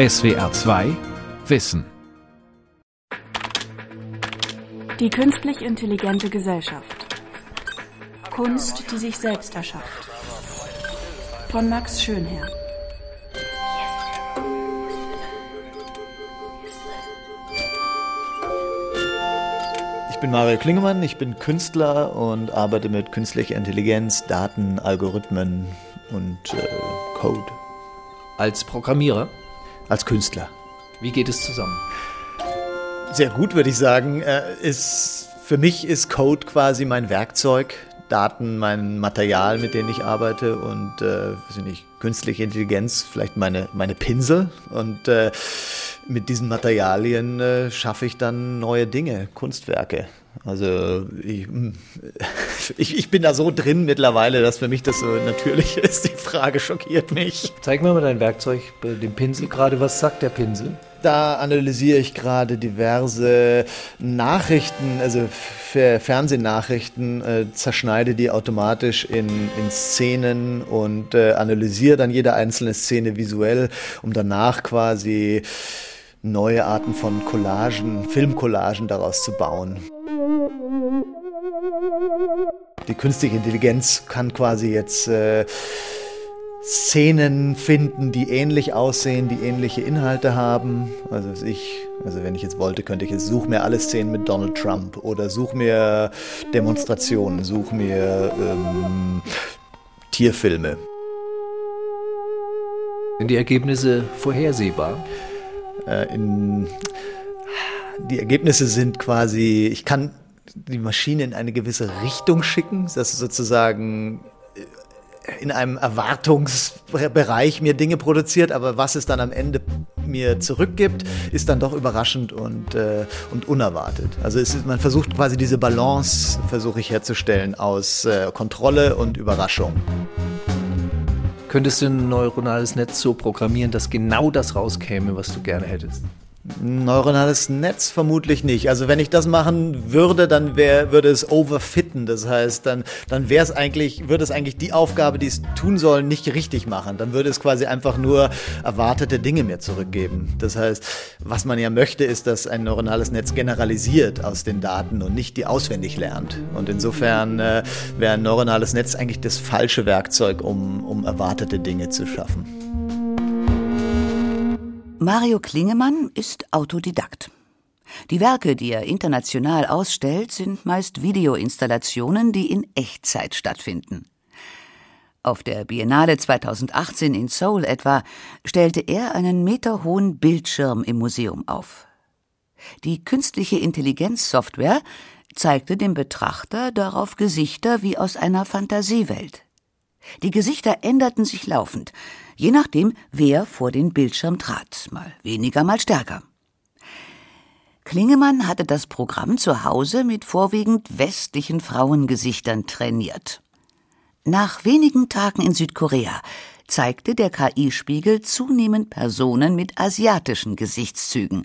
SWR 2 Wissen. Die künstlich intelligente Gesellschaft. Kunst, die sich selbst erschafft. Von Max Schönherr. Ich bin Mario Klingemann, ich bin Künstler und arbeite mit künstlicher Intelligenz, Daten, Algorithmen und äh, Code. Als Programmierer? Als Künstler. Wie geht es zusammen? Sehr gut, würde ich sagen. Äh, ist, für mich ist Code quasi mein Werkzeug, Daten mein Material, mit dem ich arbeite und äh, nicht, künstliche Intelligenz, vielleicht meine, meine Pinsel. Und äh, mit diesen Materialien äh, schaffe ich dann neue Dinge, Kunstwerke. Also ich, ich, ich, bin da so drin mittlerweile, dass für mich das so natürlich ist. Die Frage schockiert mich. Zeig mir mal dein Werkzeug, den Pinsel gerade. Was sagt der Pinsel? Da analysiere ich gerade diverse Nachrichten, also Fernsehnachrichten, äh, zerschneide die automatisch in, in Szenen und äh, analysiere dann jede einzelne Szene visuell, um danach quasi neue Arten von Collagen, Filmcollagen daraus zu bauen. Die künstliche Intelligenz kann quasi jetzt äh, Szenen finden, die ähnlich aussehen, die ähnliche Inhalte haben. Also ich, also wenn ich jetzt wollte, könnte ich jetzt such mir alle Szenen mit Donald Trump oder such mir Demonstrationen, such mir ähm, Tierfilme. Sind die Ergebnisse vorhersehbar? Äh, in, die Ergebnisse sind quasi, ich kann die Maschine in eine gewisse Richtung schicken, dass sozusagen äh, in einem Erwartungsbereich mir Dinge produziert, aber was es dann am Ende mir zurückgibt, ist dann doch überraschend und, äh, und unerwartet. Also ist, man versucht quasi diese Balance, versuche ich herzustellen, aus äh, Kontrolle und Überraschung. Könntest du ein neuronales Netz so programmieren, dass genau das rauskäme, was du gerne hättest? Neuronales Netz vermutlich nicht. Also wenn ich das machen würde, dann wär, würde es overfitten. Das heißt, dann, dann wäre es eigentlich, würde es eigentlich die Aufgabe, die es tun soll, nicht richtig machen. Dann würde es quasi einfach nur erwartete Dinge mir zurückgeben. Das heißt, was man ja möchte, ist, dass ein neuronales Netz generalisiert aus den Daten und nicht die auswendig lernt. Und insofern äh, wäre ein neuronales Netz eigentlich das falsche Werkzeug, um, um erwartete Dinge zu schaffen. Mario Klingemann ist Autodidakt. Die Werke, die er international ausstellt, sind meist Videoinstallationen, die in Echtzeit stattfinden. Auf der Biennale 2018 in Seoul etwa stellte er einen meterhohen Bildschirm im Museum auf. Die künstliche Intelligenzsoftware zeigte dem Betrachter darauf Gesichter wie aus einer Fantasiewelt. Die Gesichter änderten sich laufend, je nachdem, wer vor den Bildschirm trat, mal weniger, mal stärker. Klingemann hatte das Programm zu Hause mit vorwiegend westlichen Frauengesichtern trainiert. Nach wenigen Tagen in Südkorea zeigte der KI-Spiegel zunehmend Personen mit asiatischen Gesichtszügen,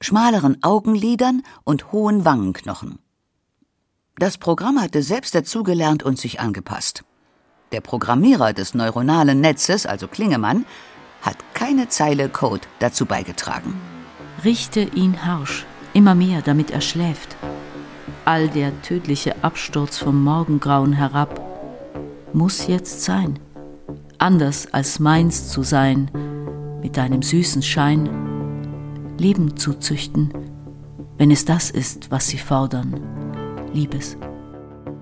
schmaleren Augenlidern und hohen Wangenknochen. Das Programm hatte selbst dazugelernt und sich angepasst. Der Programmierer des neuronalen Netzes, also Klingemann, hat keine Zeile Code dazu beigetragen. Richte ihn harsch, immer mehr, damit er schläft. All der tödliche Absturz vom Morgengrauen herab muss jetzt sein. Anders als meins zu sein, mit deinem süßen Schein, Leben zu züchten, wenn es das ist, was sie fordern, Liebes.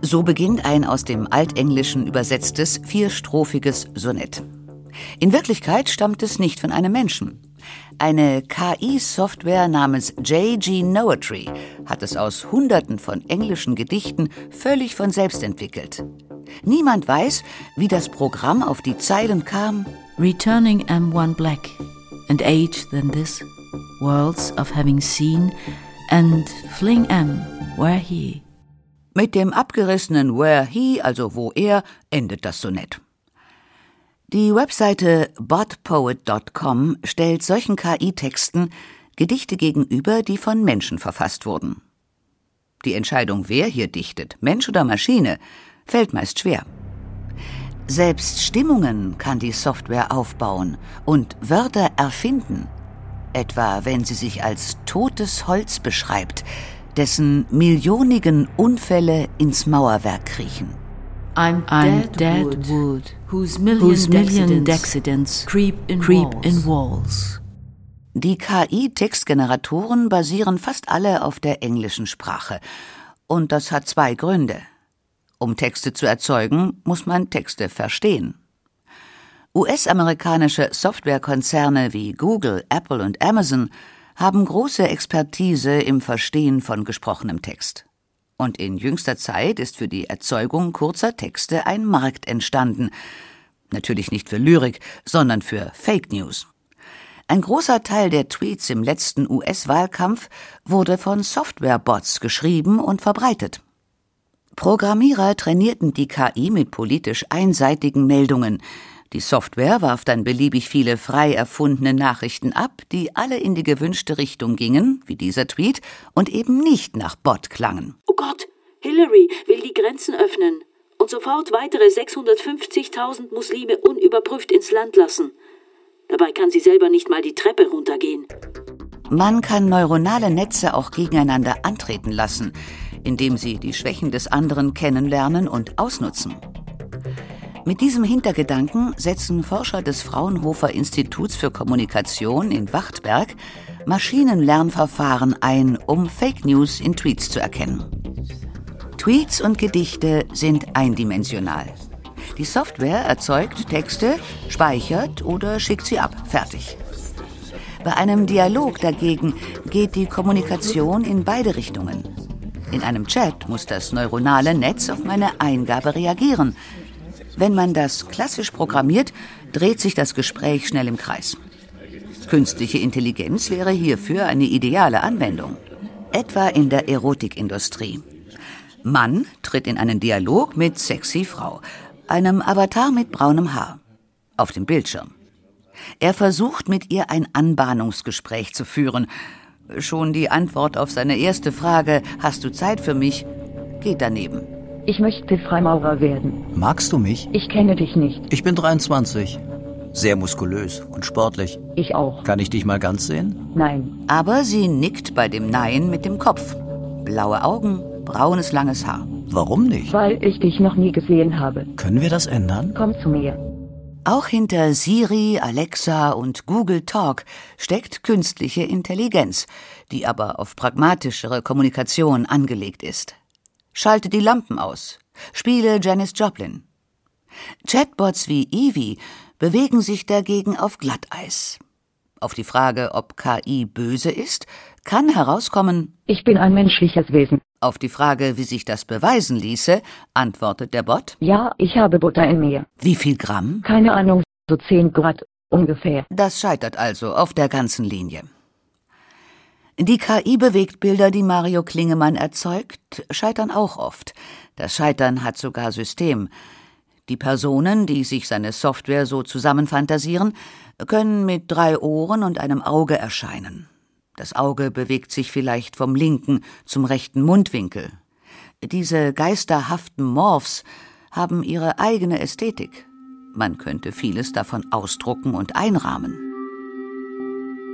So beginnt ein aus dem Altenglischen übersetztes vierstrophiges Sonett. In Wirklichkeit stammt es nicht von einem Menschen. Eine KI-Software namens JG Noetry hat es aus Hunderten von englischen Gedichten völlig von selbst entwickelt. Niemand weiß, wie das Programm auf die Zeilen kam. Returning M1 Black and age than this, worlds of having seen, and fling M where he. Mit dem abgerissenen Where He, also wo er, endet das Sonett. Die Webseite botpoet.com stellt solchen KI-Texten Gedichte gegenüber, die von Menschen verfasst wurden. Die Entscheidung, wer hier dichtet, Mensch oder Maschine, fällt meist schwer. Selbst Stimmungen kann die Software aufbauen und Wörter erfinden, etwa wenn sie sich als totes Holz beschreibt, dessen millionigen Unfälle ins Mauerwerk kriechen. I'm, I'm dead, wood, wood, whose million, whose million decadents creep, in, creep walls. in walls. Die KI-Textgeneratoren basieren fast alle auf der englischen Sprache. Und das hat zwei Gründe. Um Texte zu erzeugen, muss man Texte verstehen. US-amerikanische Softwarekonzerne wie Google, Apple und Amazon haben große Expertise im Verstehen von gesprochenem Text. Und in jüngster Zeit ist für die Erzeugung kurzer Texte ein Markt entstanden. Natürlich nicht für Lyrik, sondern für Fake News. Ein großer Teil der Tweets im letzten US-Wahlkampf wurde von Softwarebots geschrieben und verbreitet. Programmierer trainierten die KI mit politisch einseitigen Meldungen, die Software warf dann beliebig viele frei erfundene Nachrichten ab, die alle in die gewünschte Richtung gingen, wie dieser Tweet, und eben nicht nach Bot klangen. Oh Gott, Hillary will die Grenzen öffnen und sofort weitere 650.000 Muslime unüberprüft ins Land lassen. Dabei kann sie selber nicht mal die Treppe runtergehen. Man kann neuronale Netze auch gegeneinander antreten lassen, indem sie die Schwächen des anderen kennenlernen und ausnutzen. Mit diesem Hintergedanken setzen Forscher des Fraunhofer Instituts für Kommunikation in Wachtberg Maschinenlernverfahren ein, um Fake News in Tweets zu erkennen. Tweets und Gedichte sind eindimensional. Die Software erzeugt Texte, speichert oder schickt sie ab. Fertig. Bei einem Dialog dagegen geht die Kommunikation in beide Richtungen. In einem Chat muss das neuronale Netz auf meine Eingabe reagieren, wenn man das klassisch programmiert, dreht sich das Gespräch schnell im Kreis. Künstliche Intelligenz wäre hierfür eine ideale Anwendung. Etwa in der Erotikindustrie. Mann tritt in einen Dialog mit sexy Frau, einem Avatar mit braunem Haar, auf dem Bildschirm. Er versucht mit ihr ein Anbahnungsgespräch zu führen. Schon die Antwort auf seine erste Frage, hast du Zeit für mich, geht daneben. Ich möchte Freimaurer werden. Magst du mich? Ich kenne dich nicht. Ich bin 23. Sehr muskulös und sportlich. Ich auch. Kann ich dich mal ganz sehen? Nein. Aber sie nickt bei dem Nein mit dem Kopf. Blaue Augen, braunes langes Haar. Warum nicht? Weil ich dich noch nie gesehen habe. Können wir das ändern? Komm zu mir. Auch hinter Siri, Alexa und Google Talk steckt künstliche Intelligenz, die aber auf pragmatischere Kommunikation angelegt ist. Schalte die Lampen aus. Spiele Janis Joplin. Chatbots wie Evie bewegen sich dagegen auf Glatteis. Auf die Frage, ob KI böse ist, kann herauskommen, ich bin ein menschliches Wesen. Auf die Frage, wie sich das beweisen ließe, antwortet der Bot, ja, ich habe Butter in mir. Wie viel Gramm? Keine Ahnung, so 10 Grad ungefähr. Das scheitert also auf der ganzen Linie. Die KI-Bewegtbilder, die Mario Klingemann erzeugt, scheitern auch oft. Das Scheitern hat sogar System. Die Personen, die sich seine Software so zusammenfantasieren, können mit drei Ohren und einem Auge erscheinen. Das Auge bewegt sich vielleicht vom linken zum rechten Mundwinkel. Diese geisterhaften Morphs haben ihre eigene Ästhetik. Man könnte vieles davon ausdrucken und einrahmen.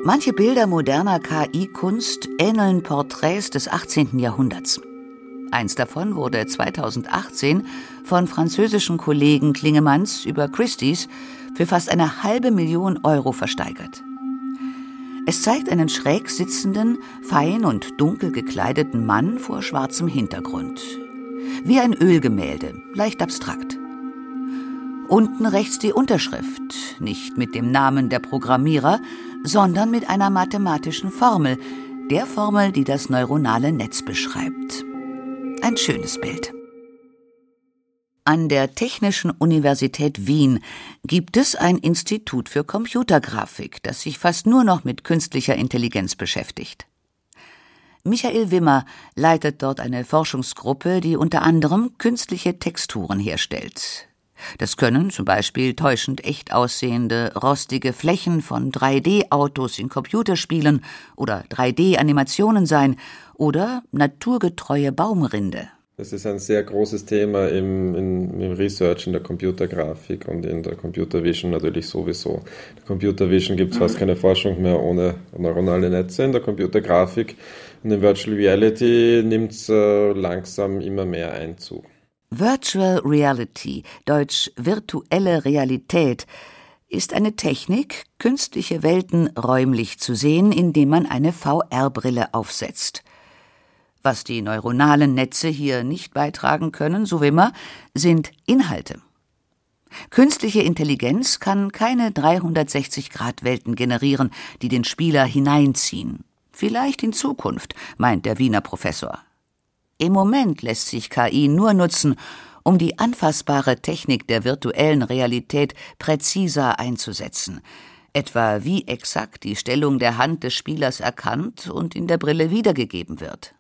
Manche Bilder moderner KI-Kunst ähneln Porträts des 18. Jahrhunderts. Eins davon wurde 2018 von französischen Kollegen Klingemanns über Christie's für fast eine halbe Million Euro versteigert. Es zeigt einen schräg sitzenden, fein und dunkel gekleideten Mann vor schwarzem Hintergrund. Wie ein Ölgemälde, leicht abstrakt. Unten rechts die Unterschrift, nicht mit dem Namen der Programmierer, sondern mit einer mathematischen Formel, der Formel, die das neuronale Netz beschreibt. Ein schönes Bild. An der Technischen Universität Wien gibt es ein Institut für Computergrafik, das sich fast nur noch mit künstlicher Intelligenz beschäftigt. Michael Wimmer leitet dort eine Forschungsgruppe, die unter anderem künstliche Texturen herstellt. Das können zum Beispiel täuschend echt aussehende, rostige Flächen von 3D-Autos in Computerspielen oder 3D-Animationen sein oder naturgetreue Baumrinde. Das ist ein sehr großes Thema im, im, im, Research in der Computergrafik und in der Computer Vision natürlich sowieso. In der Computer Vision gibt es fast keine Forschung mehr ohne neuronale Netze. In der Computergrafik und in Virtual Reality nimmt es äh, langsam immer mehr Einzug. Virtual Reality, deutsch virtuelle Realität, ist eine Technik, künstliche Welten räumlich zu sehen, indem man eine VR-Brille aufsetzt. Was die neuronalen Netze hier nicht beitragen können, so wie immer, sind Inhalte. Künstliche Intelligenz kann keine 360-Grad-Welten generieren, die den Spieler hineinziehen. Vielleicht in Zukunft, meint der Wiener Professor. Im Moment lässt sich KI nur nutzen, um die anfassbare Technik der virtuellen Realität präziser einzusetzen, etwa wie exakt die Stellung der Hand des Spielers erkannt und in der Brille wiedergegeben wird.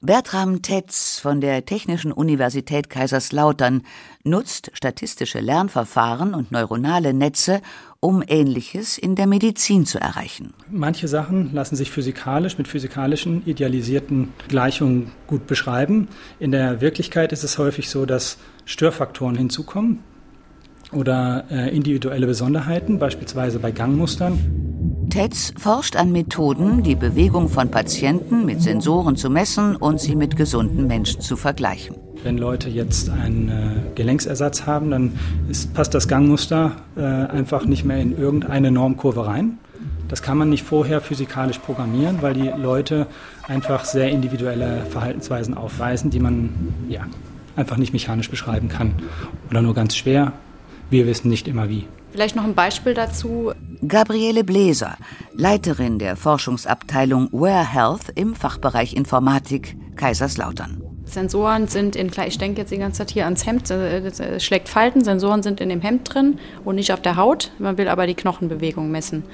Bertram Tetz von der Technischen Universität Kaiserslautern nutzt statistische Lernverfahren und neuronale Netze, um Ähnliches in der Medizin zu erreichen. Manche Sachen lassen sich physikalisch mit physikalischen idealisierten Gleichungen gut beschreiben. In der Wirklichkeit ist es häufig so, dass Störfaktoren hinzukommen oder äh, individuelle Besonderheiten, beispielsweise bei Gangmustern. Tetz forscht an Methoden, die Bewegung von Patienten mit Sensoren zu messen und sie mit gesunden Menschen zu vergleichen. Wenn Leute jetzt einen äh, Gelenksersatz haben, dann ist, passt das Gangmuster äh, einfach nicht mehr in irgendeine Normkurve rein. Das kann man nicht vorher physikalisch programmieren, weil die Leute einfach sehr individuelle Verhaltensweisen aufweisen, die man ja, einfach nicht mechanisch beschreiben kann oder nur ganz schwer. Wir wissen nicht immer wie. Vielleicht noch ein Beispiel dazu. Gabriele Bläser, Leiterin der Forschungsabteilung Wear Health im Fachbereich Informatik Kaiserslautern. Sensoren sind in, ich denke jetzt die ganze Zeit hier ans Hemd, es äh, schlägt Falten, Sensoren sind in dem Hemd drin und nicht auf der Haut. Man will aber die Knochenbewegung messen.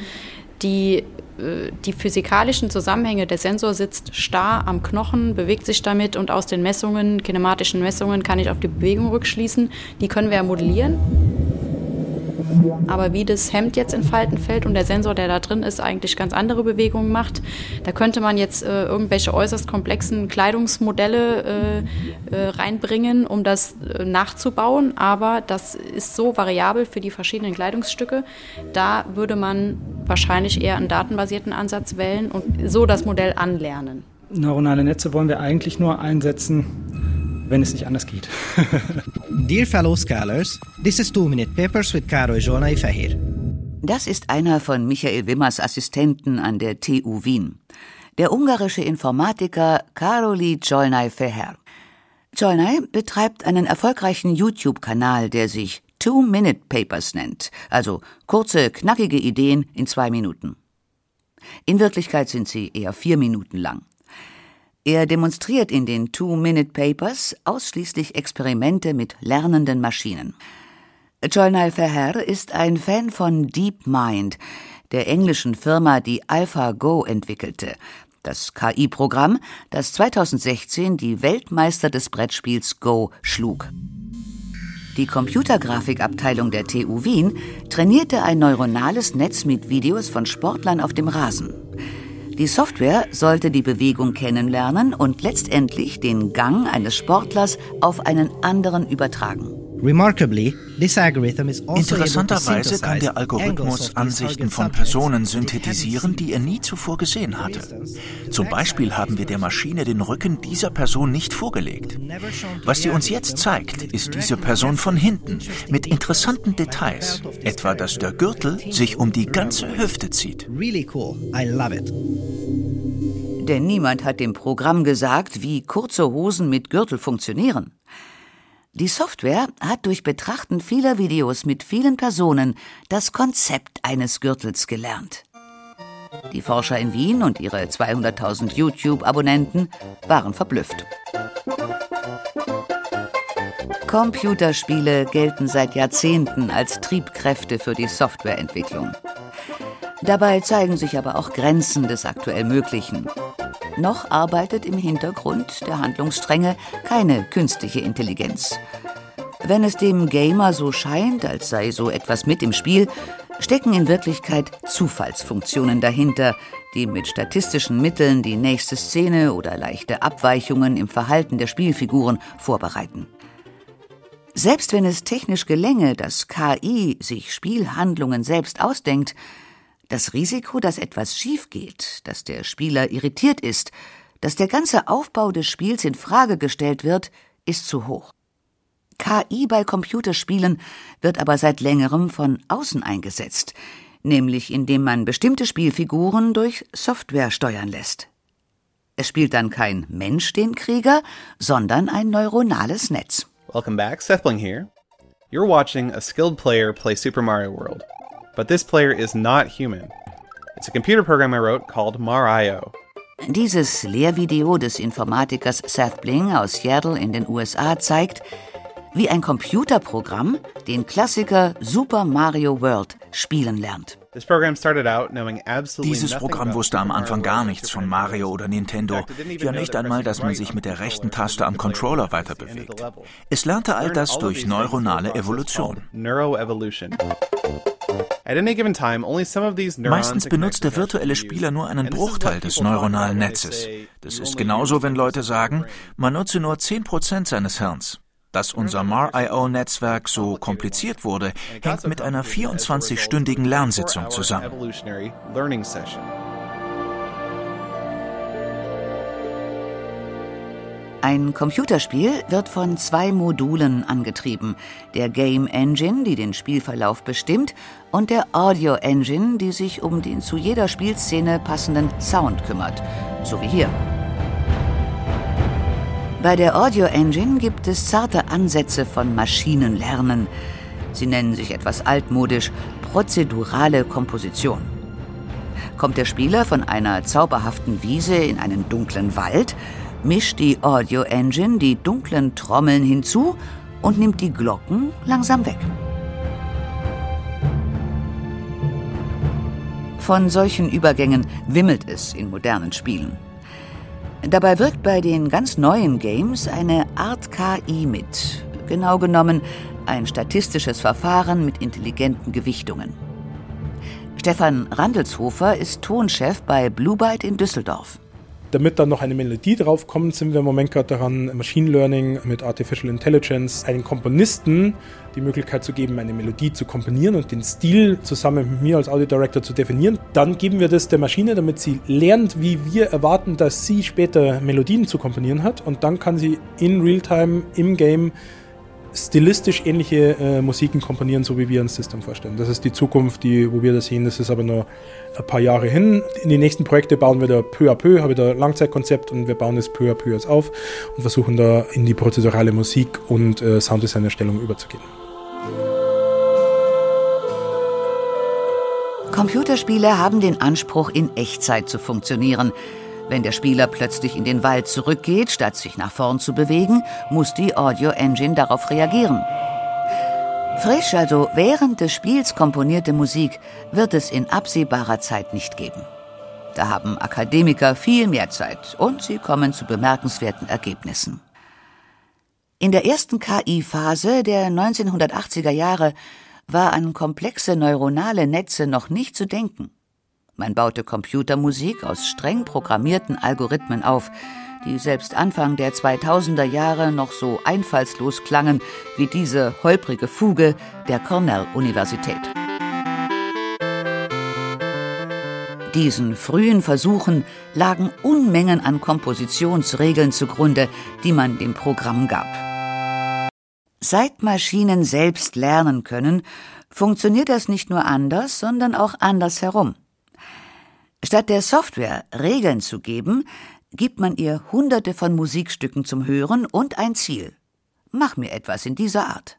Die, äh, die physikalischen Zusammenhänge, der Sensor sitzt starr am Knochen, bewegt sich damit und aus den Messungen, kinematischen Messungen, kann ich auf die Bewegung rückschließen. Die können wir ja modellieren. Aber wie das Hemd jetzt in Falten fällt und der Sensor, der da drin ist, eigentlich ganz andere Bewegungen macht, da könnte man jetzt äh, irgendwelche äußerst komplexen Kleidungsmodelle äh, äh, reinbringen, um das äh, nachzubauen. Aber das ist so variabel für die verschiedenen Kleidungsstücke. Da würde man wahrscheinlich eher einen datenbasierten Ansatz wählen und so das Modell anlernen. Neuronale Netze wollen wir eigentlich nur einsetzen, wenn es nicht anders geht. Dear fellow scholars, this is Two Minute Papers with Karo Jonai Fahir. Das ist einer von Michael Wimmers Assistenten an der TU Wien. Der ungarische Informatiker Karoli Jolnai Feher. Jolnai betreibt einen erfolgreichen YouTube-Kanal, der sich Two-Minute Papers nennt, also kurze, knackige Ideen in zwei Minuten. In Wirklichkeit sind sie eher vier Minuten lang. Er demonstriert in den Two-Minute Papers ausschließlich Experimente mit lernenden Maschinen. Jolnal Verher ist ein Fan von DeepMind, der englischen Firma, die AlphaGo entwickelte, das KI-Programm, das 2016 die Weltmeister des Brettspiels Go schlug. Die Computergrafikabteilung der TU Wien trainierte ein neuronales Netz mit Videos von Sportlern auf dem Rasen. Die Software sollte die Bewegung kennenlernen und letztendlich den Gang eines Sportlers auf einen anderen übertragen. Also Interessanterweise kann der Algorithmus Ansichten von Personen synthetisieren, die er nie zuvor gesehen hatte. Zum Beispiel haben wir der Maschine den Rücken dieser Person nicht vorgelegt. Was sie uns jetzt zeigt, ist diese Person von hinten, mit interessanten Details, etwa dass der Gürtel sich um die ganze Hüfte zieht. Denn niemand hat dem Programm gesagt, wie kurze Hosen mit Gürtel funktionieren. Die Software hat durch Betrachten vieler Videos mit vielen Personen das Konzept eines Gürtels gelernt. Die Forscher in Wien und ihre 200.000 YouTube-Abonnenten waren verblüfft. Computerspiele gelten seit Jahrzehnten als Triebkräfte für die Softwareentwicklung. Dabei zeigen sich aber auch Grenzen des aktuell Möglichen. Noch arbeitet im Hintergrund der Handlungsstränge keine künstliche Intelligenz. Wenn es dem Gamer so scheint, als sei so etwas mit im Spiel, stecken in Wirklichkeit Zufallsfunktionen dahinter, die mit statistischen Mitteln die nächste Szene oder leichte Abweichungen im Verhalten der Spielfiguren vorbereiten. Selbst wenn es technisch gelänge, dass KI sich Spielhandlungen selbst ausdenkt, das Risiko, dass etwas schief geht, dass der Spieler irritiert ist, dass der ganze Aufbau des Spiels in Frage gestellt wird, ist zu hoch. KI bei Computerspielen wird aber seit längerem von außen eingesetzt, nämlich indem man bestimmte Spielfiguren durch Software steuern lässt. Es spielt dann kein Mensch den Krieger, sondern ein neuronales Netz. Welcome back, Sethbling here. You're watching a skilled player play Super Mario World. But this player is not human. It's a computer program I wrote called Mario. Dieses Lehrvideo des Informatikers Seth Bling aus Seattle in den USA zeigt, wie ein Computerprogramm den Klassiker Super Mario World spielen lernt. Dieses Programm wusste am Anfang gar nichts von Mario oder Nintendo, ja nicht einmal, dass man sich mit der rechten Taste am Controller weiter bewegt. Es lernte all das durch neuronale Evolution. Meistens benutzt der virtuelle Spieler nur einen Bruchteil des neuronalen Netzes. Das ist genauso, wenn Leute sagen, man nutze nur 10% seines Hirns. Dass unser MAR-IO-Netzwerk so kompliziert wurde, hängt mit einer 24-stündigen Lernsitzung zusammen. Ein Computerspiel wird von zwei Modulen angetrieben. Der Game Engine, die den Spielverlauf bestimmt, und der Audio Engine, die sich um den zu jeder Spielszene passenden Sound kümmert. So wie hier. Bei der Audio Engine gibt es zarte Ansätze von Maschinenlernen. Sie nennen sich etwas altmodisch prozedurale Komposition. Kommt der Spieler von einer zauberhaften Wiese in einen dunklen Wald, mischt die Audio Engine die dunklen Trommeln hinzu und nimmt die Glocken langsam weg. Von solchen Übergängen wimmelt es in modernen Spielen. Dabei wirkt bei den ganz neuen Games eine Art KI mit. Genau genommen ein statistisches Verfahren mit intelligenten Gewichtungen. Stefan Randelshofer ist Tonchef bei Blue Byte in Düsseldorf. Damit dann noch eine Melodie draufkommt, sind wir im Moment gerade daran, Machine Learning mit Artificial Intelligence einen Komponisten die Möglichkeit zu geben, eine Melodie zu komponieren und den Stil zusammen mit mir als Audio Director zu definieren. Dann geben wir das der Maschine, damit sie lernt, wie wir erwarten, dass sie später Melodien zu komponieren hat. Und dann kann sie in Realtime im Game stilistisch ähnliche äh, Musiken komponieren, so wie wir uns das dann vorstellen. Das ist die Zukunft, die, wo wir das sehen. Das ist aber noch ein paar Jahre hin. In die nächsten Projekte bauen wir da peu à peu, habe ich da Langzeitkonzept und wir bauen es peu à peu jetzt auf und versuchen da in die prozedurale Musik und äh, Sounddesign-Erstellung überzugehen. Computerspiele haben den Anspruch, in Echtzeit zu funktionieren. Wenn der Spieler plötzlich in den Wald zurückgeht, statt sich nach vorn zu bewegen, muss die Audio Engine darauf reagieren. Frisch, also während des Spiels komponierte Musik, wird es in absehbarer Zeit nicht geben. Da haben Akademiker viel mehr Zeit und sie kommen zu bemerkenswerten Ergebnissen. In der ersten KI-Phase der 1980er Jahre war an komplexe neuronale Netze noch nicht zu denken. Man baute Computermusik aus streng programmierten Algorithmen auf, die selbst Anfang der 2000er Jahre noch so einfallslos klangen wie diese holprige Fuge der Cornell-Universität. Diesen frühen Versuchen lagen Unmengen an Kompositionsregeln zugrunde, die man dem Programm gab. Seit Maschinen selbst lernen können, funktioniert das nicht nur anders, sondern auch andersherum. Statt der Software Regeln zu geben, gibt man ihr Hunderte von Musikstücken zum Hören und ein Ziel. Mach mir etwas in dieser Art.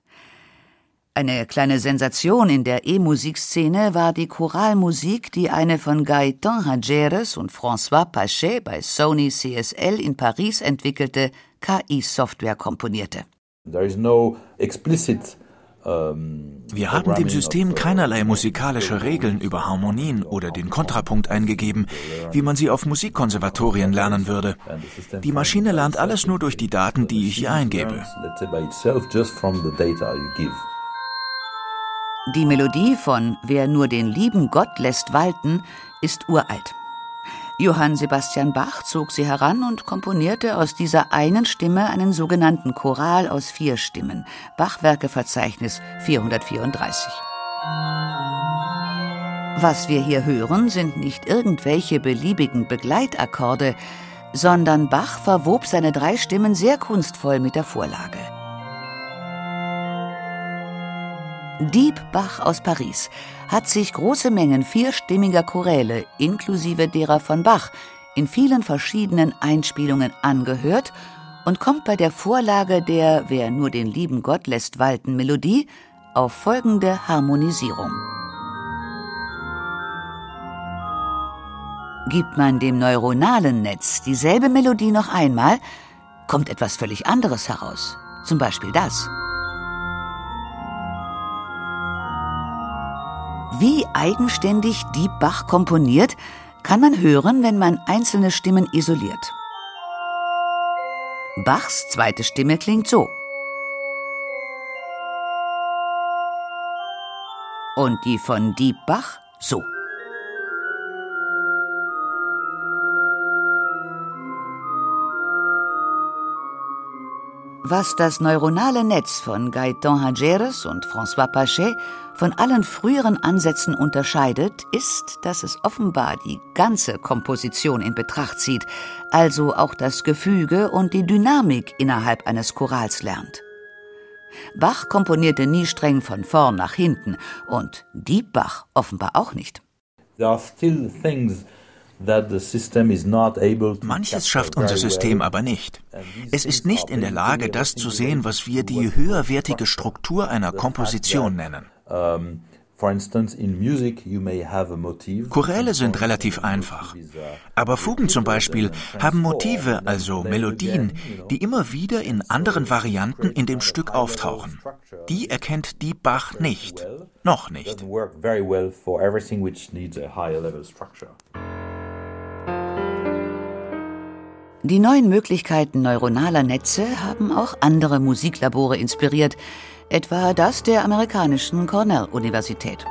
Eine kleine Sensation in der E-Musikszene war die Choralmusik, die eine von Gaëtan Hageres und François Pachet bei Sony CSL in Paris entwickelte KI-Software komponierte. There is no explicit wir haben dem System keinerlei musikalische Regeln über Harmonien oder den Kontrapunkt eingegeben, wie man sie auf Musikkonservatorien lernen würde. Die Maschine lernt alles nur durch die Daten, die ich ihr eingebe. Die Melodie von Wer nur den lieben Gott lässt walten ist uralt. Johann Sebastian Bach zog sie heran und komponierte aus dieser einen Stimme einen sogenannten Choral aus vier Stimmen, Bachwerkeverzeichnis 434. Was wir hier hören, sind nicht irgendwelche beliebigen Begleitakkorde, sondern Bach verwob seine drei Stimmen sehr kunstvoll mit der Vorlage. Dieb Bach aus Paris hat sich große Mengen vierstimmiger Choräle inklusive derer von Bach in vielen verschiedenen Einspielungen angehört und kommt bei der Vorlage der Wer nur den lieben Gott lässt walten Melodie auf folgende Harmonisierung. Gibt man dem neuronalen Netz dieselbe Melodie noch einmal, kommt etwas völlig anderes heraus. Zum Beispiel das. Wie eigenständig Dieb Bach komponiert, kann man hören, wenn man einzelne Stimmen isoliert. Bachs zweite Stimme klingt so. Und die von Dieb Bach so. Was das neuronale Netz von Gaëtan Hageres und François Pachet von allen früheren Ansätzen unterscheidet, ist, dass es offenbar die ganze Komposition in Betracht zieht, also auch das Gefüge und die Dynamik innerhalb eines Chorals lernt. Bach komponierte nie streng von vorn nach hinten und Diebbach offenbar auch nicht. There are still things Manches schafft unser System aber nicht. Es ist nicht in der Lage, das zu sehen, was wir die höherwertige Struktur einer Komposition nennen. Choräle sind relativ einfach. Aber Fugen zum Beispiel haben Motive, also Melodien, die immer wieder in anderen Varianten in dem Stück auftauchen. Die erkennt die Bach nicht. Noch nicht. Die neuen Möglichkeiten neuronaler Netze haben auch andere Musiklabore inspiriert, etwa das der amerikanischen Cornell-Universität.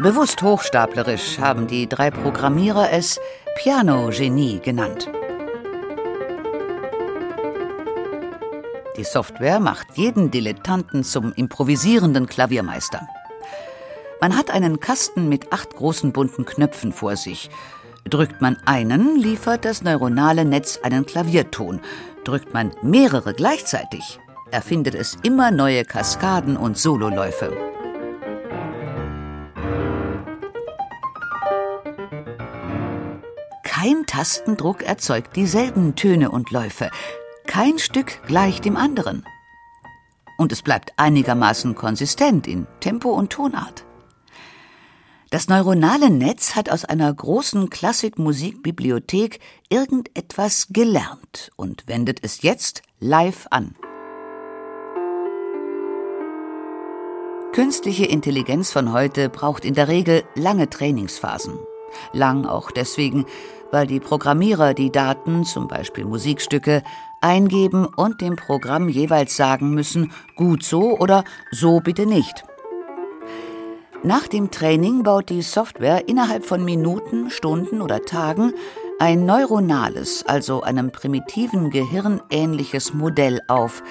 Bewusst hochstaplerisch haben die drei Programmierer es Piano-Genie genannt. Die Software macht jeden Dilettanten zum improvisierenden Klaviermeister. Man hat einen Kasten mit acht großen bunten Knöpfen vor sich. Drückt man einen, liefert das neuronale Netz einen Klavierton. Drückt man mehrere gleichzeitig, erfindet es immer neue Kaskaden und Sololäufe. Kein Tastendruck erzeugt dieselben Töne und Läufe. Kein Stück gleicht dem anderen. Und es bleibt einigermaßen konsistent in Tempo und Tonart. Das neuronale Netz hat aus einer großen Klassikmusikbibliothek irgendetwas gelernt und wendet es jetzt live an. Künstliche Intelligenz von heute braucht in der Regel lange Trainingsphasen. Lang auch deswegen, weil die Programmierer die Daten, zum Beispiel Musikstücke, eingeben und dem Programm jeweils sagen müssen, gut so oder so bitte nicht. Nach dem Training baut die Software innerhalb von Minuten, Stunden oder Tagen ein neuronales, also einem primitiven Gehirn ähnliches Modell auf,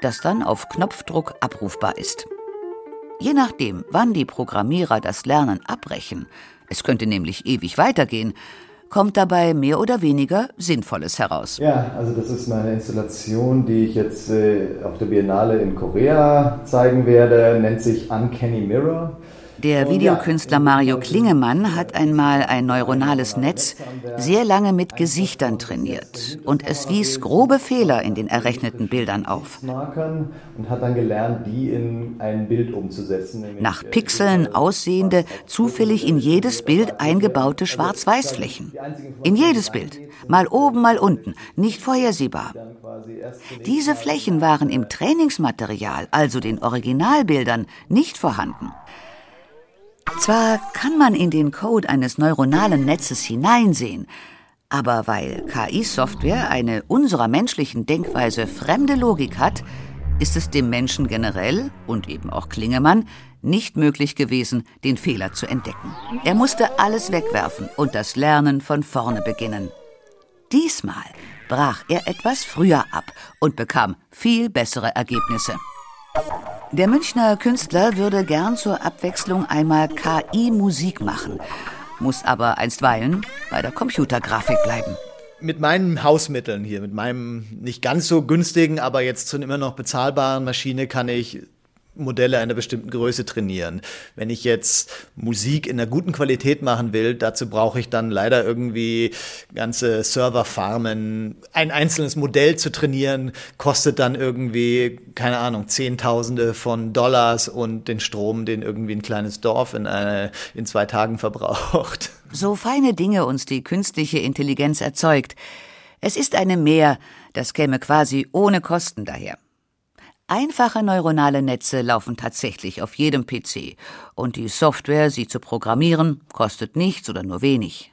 das dann auf Knopfdruck abrufbar ist. Je nachdem, wann die Programmierer das Lernen abbrechen, es könnte nämlich ewig weitergehen, kommt dabei mehr oder weniger Sinnvolles heraus. Ja, also das ist meine Installation, die ich jetzt äh, auf der Biennale in Korea zeigen werde, nennt sich Uncanny Mirror. Der Videokünstler Mario Klingemann hat einmal ein neuronales Netz sehr lange mit Gesichtern trainiert und es wies grobe Fehler in den errechneten Bildern auf. Und hat dann gelernt, die in ein Bild umzusetzen. Nach Pixeln aussehende, zufällig in jedes Bild eingebaute Schwarz-Weiß-Flächen. In jedes Bild. Mal oben, mal unten. Nicht vorhersehbar. Diese Flächen waren im Trainingsmaterial, also den Originalbildern, nicht vorhanden. Zwar kann man in den Code eines neuronalen Netzes hineinsehen, Aber weil KI-Software eine unserer menschlichen Denkweise fremde Logik hat, ist es dem Menschen generell und eben auch Klingemann nicht möglich gewesen, den Fehler zu entdecken. Er musste alles wegwerfen und das Lernen von vorne beginnen. Diesmal brach er etwas früher ab und bekam viel bessere Ergebnisse. Der Münchner Künstler würde gern zur Abwechslung einmal KI-Musik machen, muss aber einstweilen bei der Computergrafik bleiben. Mit meinen Hausmitteln hier, mit meinem nicht ganz so günstigen, aber jetzt schon immer noch bezahlbaren Maschine kann ich Modelle einer bestimmten Größe trainieren. Wenn ich jetzt Musik in einer guten Qualität machen will, dazu brauche ich dann leider irgendwie ganze Serverfarmen. Ein einzelnes Modell zu trainieren kostet dann irgendwie, keine Ahnung, Zehntausende von Dollars und den Strom, den irgendwie ein kleines Dorf in, eine, in zwei Tagen verbraucht. So feine Dinge uns die künstliche Intelligenz erzeugt. Es ist eine Mehr, das käme quasi ohne Kosten daher. Einfache neuronale Netze laufen tatsächlich auf jedem PC und die Software, sie zu programmieren, kostet nichts oder nur wenig.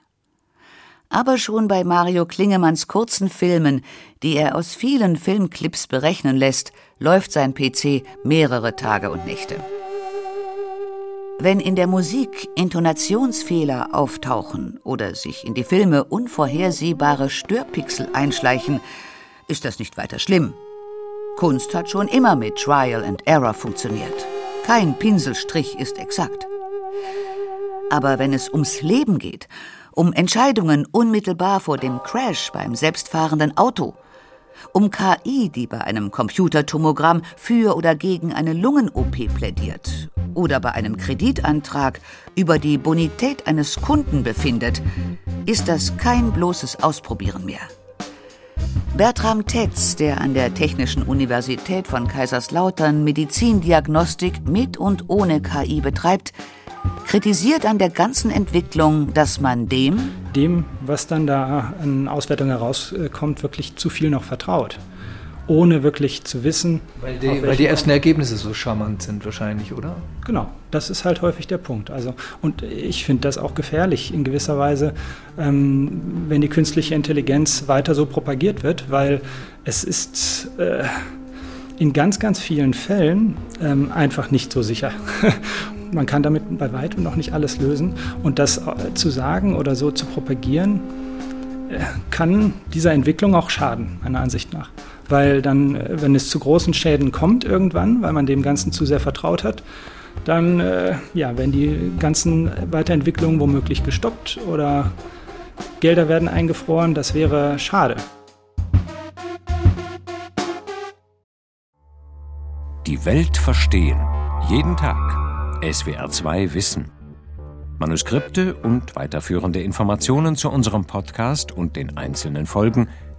Aber schon bei Mario Klingemanns kurzen Filmen, die er aus vielen Filmclips berechnen lässt, läuft sein PC mehrere Tage und Nächte. Wenn in der Musik Intonationsfehler auftauchen oder sich in die Filme unvorhersehbare Störpixel einschleichen, ist das nicht weiter schlimm. Kunst hat schon immer mit Trial and Error funktioniert. Kein Pinselstrich ist exakt. Aber wenn es ums Leben geht, um Entscheidungen unmittelbar vor dem Crash beim selbstfahrenden Auto, um KI, die bei einem Computertomogramm für oder gegen eine Lungen-OP plädiert oder bei einem Kreditantrag über die Bonität eines Kunden befindet, ist das kein bloßes Ausprobieren mehr. Bertram Tetz, der an der Technischen Universität von Kaiserslautern Medizindiagnostik mit und ohne KI betreibt, kritisiert an der ganzen Entwicklung, dass man dem, dem, was dann da an Auswertung herauskommt, wirklich zu viel noch vertraut ohne wirklich zu wissen. Weil die, weil die ersten Ergebnisse so charmant sind wahrscheinlich, oder? Genau, das ist halt häufig der Punkt. Also, und ich finde das auch gefährlich in gewisser Weise, ähm, wenn die künstliche Intelligenz weiter so propagiert wird, weil es ist äh, in ganz, ganz vielen Fällen ähm, einfach nicht so sicher. Man kann damit bei weitem noch nicht alles lösen. Und das äh, zu sagen oder so zu propagieren, äh, kann dieser Entwicklung auch schaden, meiner Ansicht nach weil dann, äh, wenn es zu großen Schäden kommt irgendwann, weil man dem Ganzen zu sehr vertraut hat, dann äh, ja, werden die ganzen Weiterentwicklungen womöglich gestoppt oder Gelder werden eingefroren. Das wäre schade. Die Welt verstehen. Jeden Tag. SWR2 Wissen. Manuskripte und weiterführende Informationen zu unserem Podcast und den einzelnen Folgen